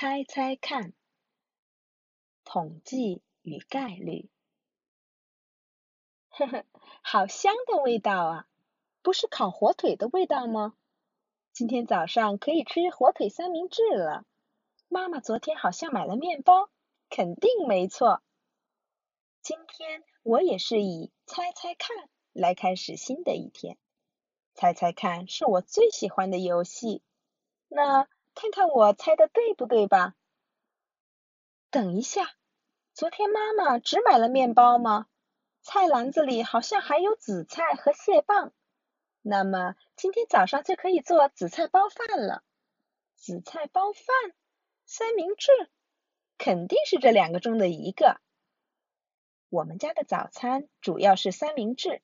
猜猜看，统计与概率。呵呵，好香的味道啊！不是烤火腿的味道吗？今天早上可以吃火腿三明治了。妈妈昨天好像买了面包，肯定没错。今天我也是以猜猜看来开始新的一天。猜猜看是我最喜欢的游戏。那看看我猜的对不对吧？等一下，昨天妈妈只买了面包吗？菜篮子里好像还有紫菜和蟹棒。那么今天早上就可以做紫菜包饭了。紫菜包饭、三明治，肯定是这两个中的一个。我们家的早餐主要是三明治，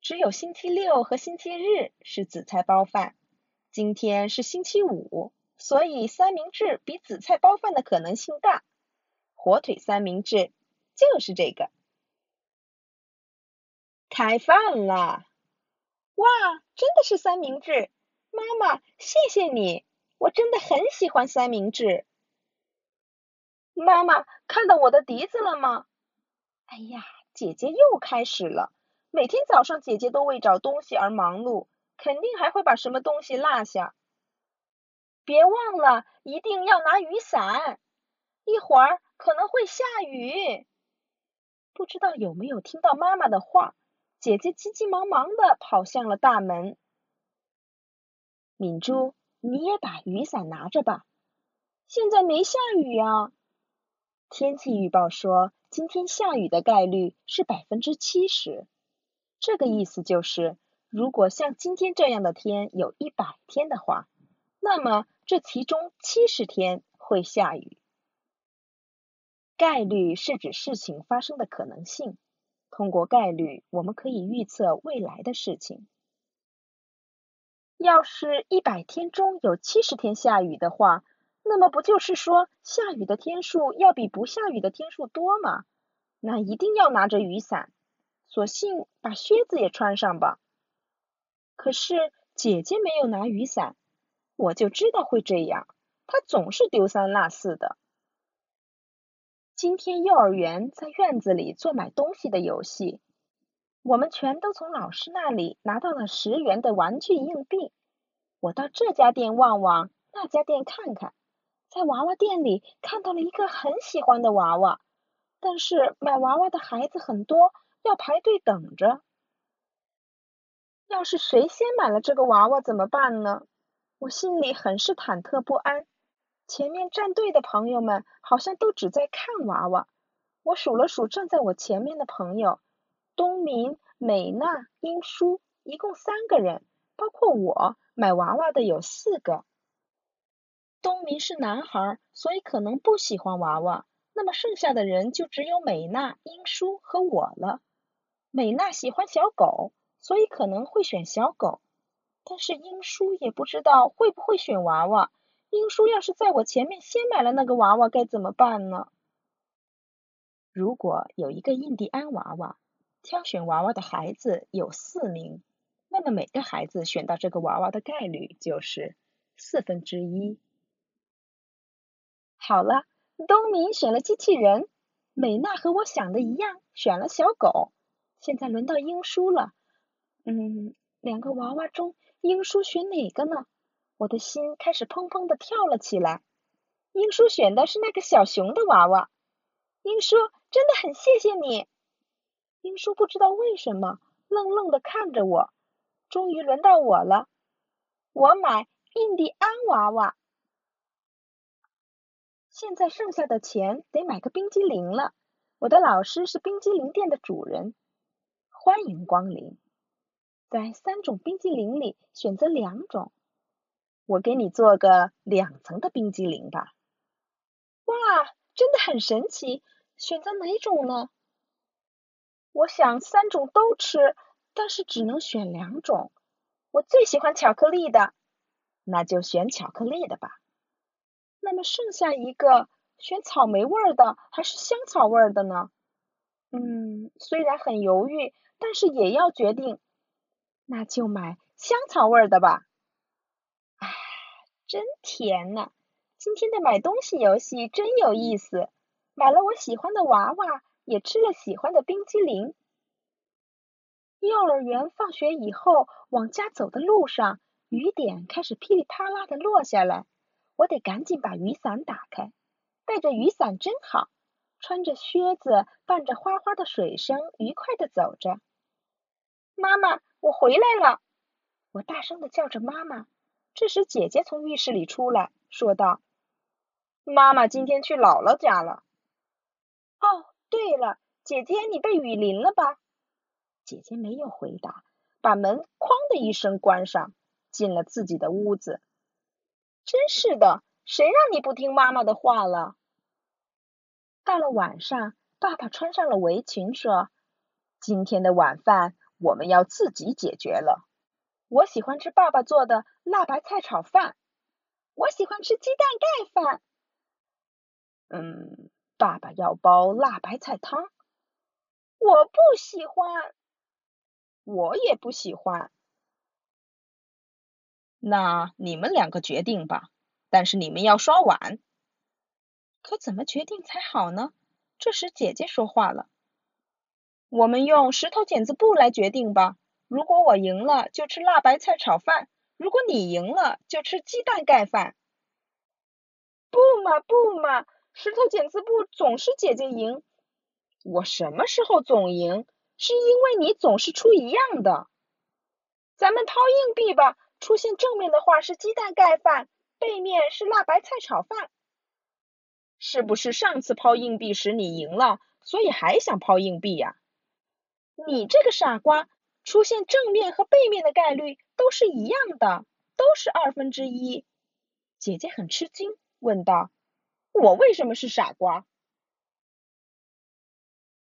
只有星期六和星期日是紫菜包饭。今天是星期五，所以三明治比紫菜包饭的可能性大。火腿三明治就是这个。开饭了！哇，真的是三明治！妈妈，谢谢你，我真的很喜欢三明治。妈妈，看到我的笛子了吗？哎呀，姐姐又开始了。每天早上，姐姐都为找东西而忙碌，肯定还会把什么东西落下。别忘了，一定要拿雨伞，一会儿可能会下雨。不知道有没有听到妈妈的话？姐姐急急忙忙的跑向了大门。敏珠，你也把雨伞拿着吧。现在没下雨啊。天气预报说今天下雨的概率是百分之七十。这个意思就是，如果像今天这样的天有一百天的话，那么这其中七十天会下雨。概率是指事情发生的可能性。通过概率，我们可以预测未来的事情。要是一百天中有七十天下雨的话，那么不就是说下雨的天数要比不下雨的天数多吗？那一定要拿着雨伞，索性把靴子也穿上吧。可是姐姐没有拿雨伞，我就知道会这样，他总是丢三落四的。今天幼儿园在院子里做买东西的游戏，我们全都从老师那里拿到了十元的玩具硬币。我到这家店望望，那家店看看，在娃娃店里看到了一个很喜欢的娃娃，但是买娃娃的孩子很多，要排队等着。要是谁先买了这个娃娃怎么办呢？我心里很是忐忑不安。前面站队的朋友们好像都只在看娃娃。我数了数站在我前面的朋友，东明、美娜、英叔，一共三个人，包括我，买娃娃的有四个。东明是男孩，所以可能不喜欢娃娃。那么剩下的人就只有美娜、英叔和我了。美娜喜欢小狗，所以可能会选小狗。但是英叔也不知道会不会选娃娃。英叔要是在我前面先买了那个娃娃，该怎么办呢？如果有一个印第安娃娃，挑选娃娃的孩子有四名，那么每个孩子选到这个娃娃的概率就是四分之一。好了，东明选了机器人，美娜和我想的一样，选了小狗。现在轮到英叔了，嗯，两个娃娃中，英叔选哪个呢？我的心开始砰砰的跳了起来。英叔选的是那个小熊的娃娃。英叔真的很谢谢你。英叔不知道为什么愣愣的看着我。终于轮到我了，我买印第安娃娃。现在剩下的钱得买个冰激凌了。我的老师是冰激凌店的主人。欢迎光临。在三种冰激凌里选择两种。我给你做个两层的冰激凌吧。哇，真的很神奇！选择哪种呢？我想三种都吃，但是只能选两种。我最喜欢巧克力的，那就选巧克力的吧。那么剩下一个，选草莓味的还是香草味的呢？嗯，虽然很犹豫，但是也要决定。那就买香草味的吧。啊真甜呐！今天的买东西游戏真有意思，买了我喜欢的娃娃，也吃了喜欢的冰激凌。幼儿园放学以后，往家走的路上，雨点开始噼里啪啦的落下来，我得赶紧把雨伞打开。带着雨伞真好，穿着靴子，伴着哗哗的水声，愉快的走着。妈妈，我回来了！我大声的叫着妈妈。这时，姐姐从浴室里出来，说道：“妈妈今天去姥姥家了。”哦，对了，姐姐，你被雨淋了吧？姐姐没有回答，把门“哐”的一声关上，进了自己的屋子。真是的，谁让你不听妈妈的话了？到了晚上，爸爸穿上了围裙，说：“今天的晚饭我们要自己解决了。”我喜欢吃爸爸做的辣白菜炒饭。我喜欢吃鸡蛋盖饭。嗯，爸爸要煲辣白菜汤。我不喜欢。我也不喜欢。那你们两个决定吧，但是你们要刷碗。可怎么决定才好呢？这时姐姐说话了：“我们用石头剪子布来决定吧。”如果我赢了，就吃辣白菜炒饭；如果你赢了，就吃鸡蛋盖饭。不嘛不嘛，石头剪子布总是姐姐赢。我什么时候总赢？是因为你总是出一样的。咱们抛硬币吧，出现正面的话是鸡蛋盖饭，背面是辣白菜炒饭。是不是上次抛硬币时你赢了，所以还想抛硬币呀？你这个傻瓜！出现正面和背面的概率都是一样的，都是二分之一。姐姐很吃惊，问道：“我为什么是傻瓜？”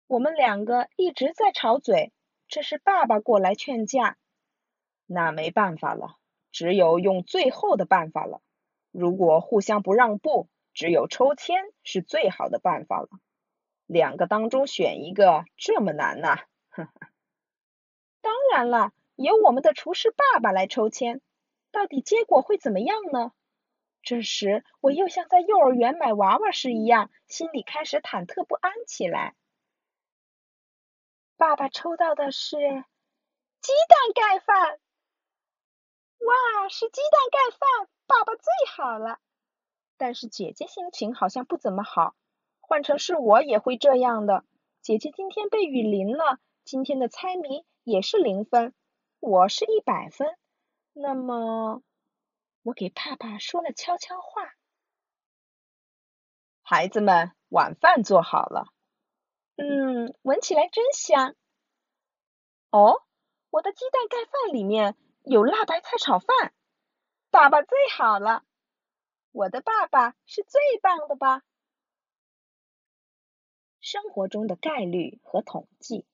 我们两个一直在吵嘴，这是爸爸过来劝架。那没办法了，只有用最后的办法了。如果互相不让步，只有抽签是最好的办法了。两个当中选一个，这么难呐？当然了，由我们的厨师爸爸来抽签，到底结果会怎么样呢？这时，我又像在幼儿园买娃娃时一样，心里开始忐忑不安起来。爸爸抽到的是鸡蛋盖饭，哇，是鸡蛋盖饭，爸爸最好了。但是姐姐心情好像不怎么好，换成是我也会这样的。姐姐今天被雨淋了，今天的猜谜。也是零分，我是一百分。那么，我给爸爸说了悄悄话。孩子们，晚饭做好了。嗯，闻起来真香。哦，我的鸡蛋盖饭里面有辣白菜炒饭。爸爸最好了，我的爸爸是最棒的吧？生活中的概率和统计。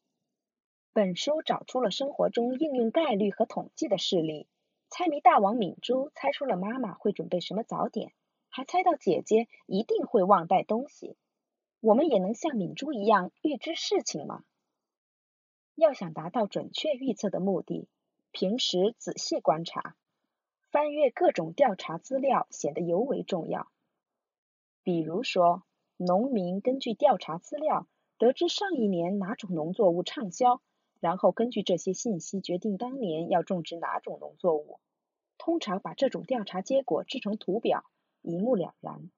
本书找出了生活中应用概率和统计的事例。猜谜大王敏珠猜出了妈妈会准备什么早点，还猜到姐姐一定会忘带东西。我们也能像敏珠一样预知事情吗？要想达到准确预测的目的，平时仔细观察，翻阅各种调查资料显得尤为重要。比如说，农民根据调查资料得知上一年哪种农作物畅销。然后根据这些信息决定当年要种植哪种农作物。通常把这种调查结果制成图表，一目了然。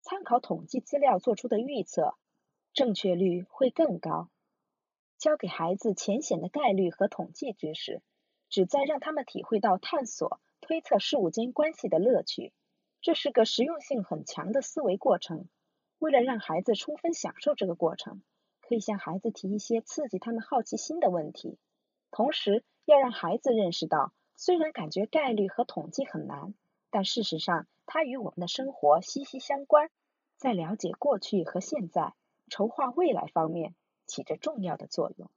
参考统计资料做出的预测，正确率会更高。教给孩子浅显的概率和统计知识，旨在让他们体会到探索、推测事物间关系的乐趣。这是个实用性很强的思维过程。为了让孩子充分享受这个过程。可以向孩子提一些刺激他们好奇心的问题，同时要让孩子认识到，虽然感觉概率和统计很难，但事实上它与我们的生活息息相关，在了解过去和现在、筹划未来方面起着重要的作用。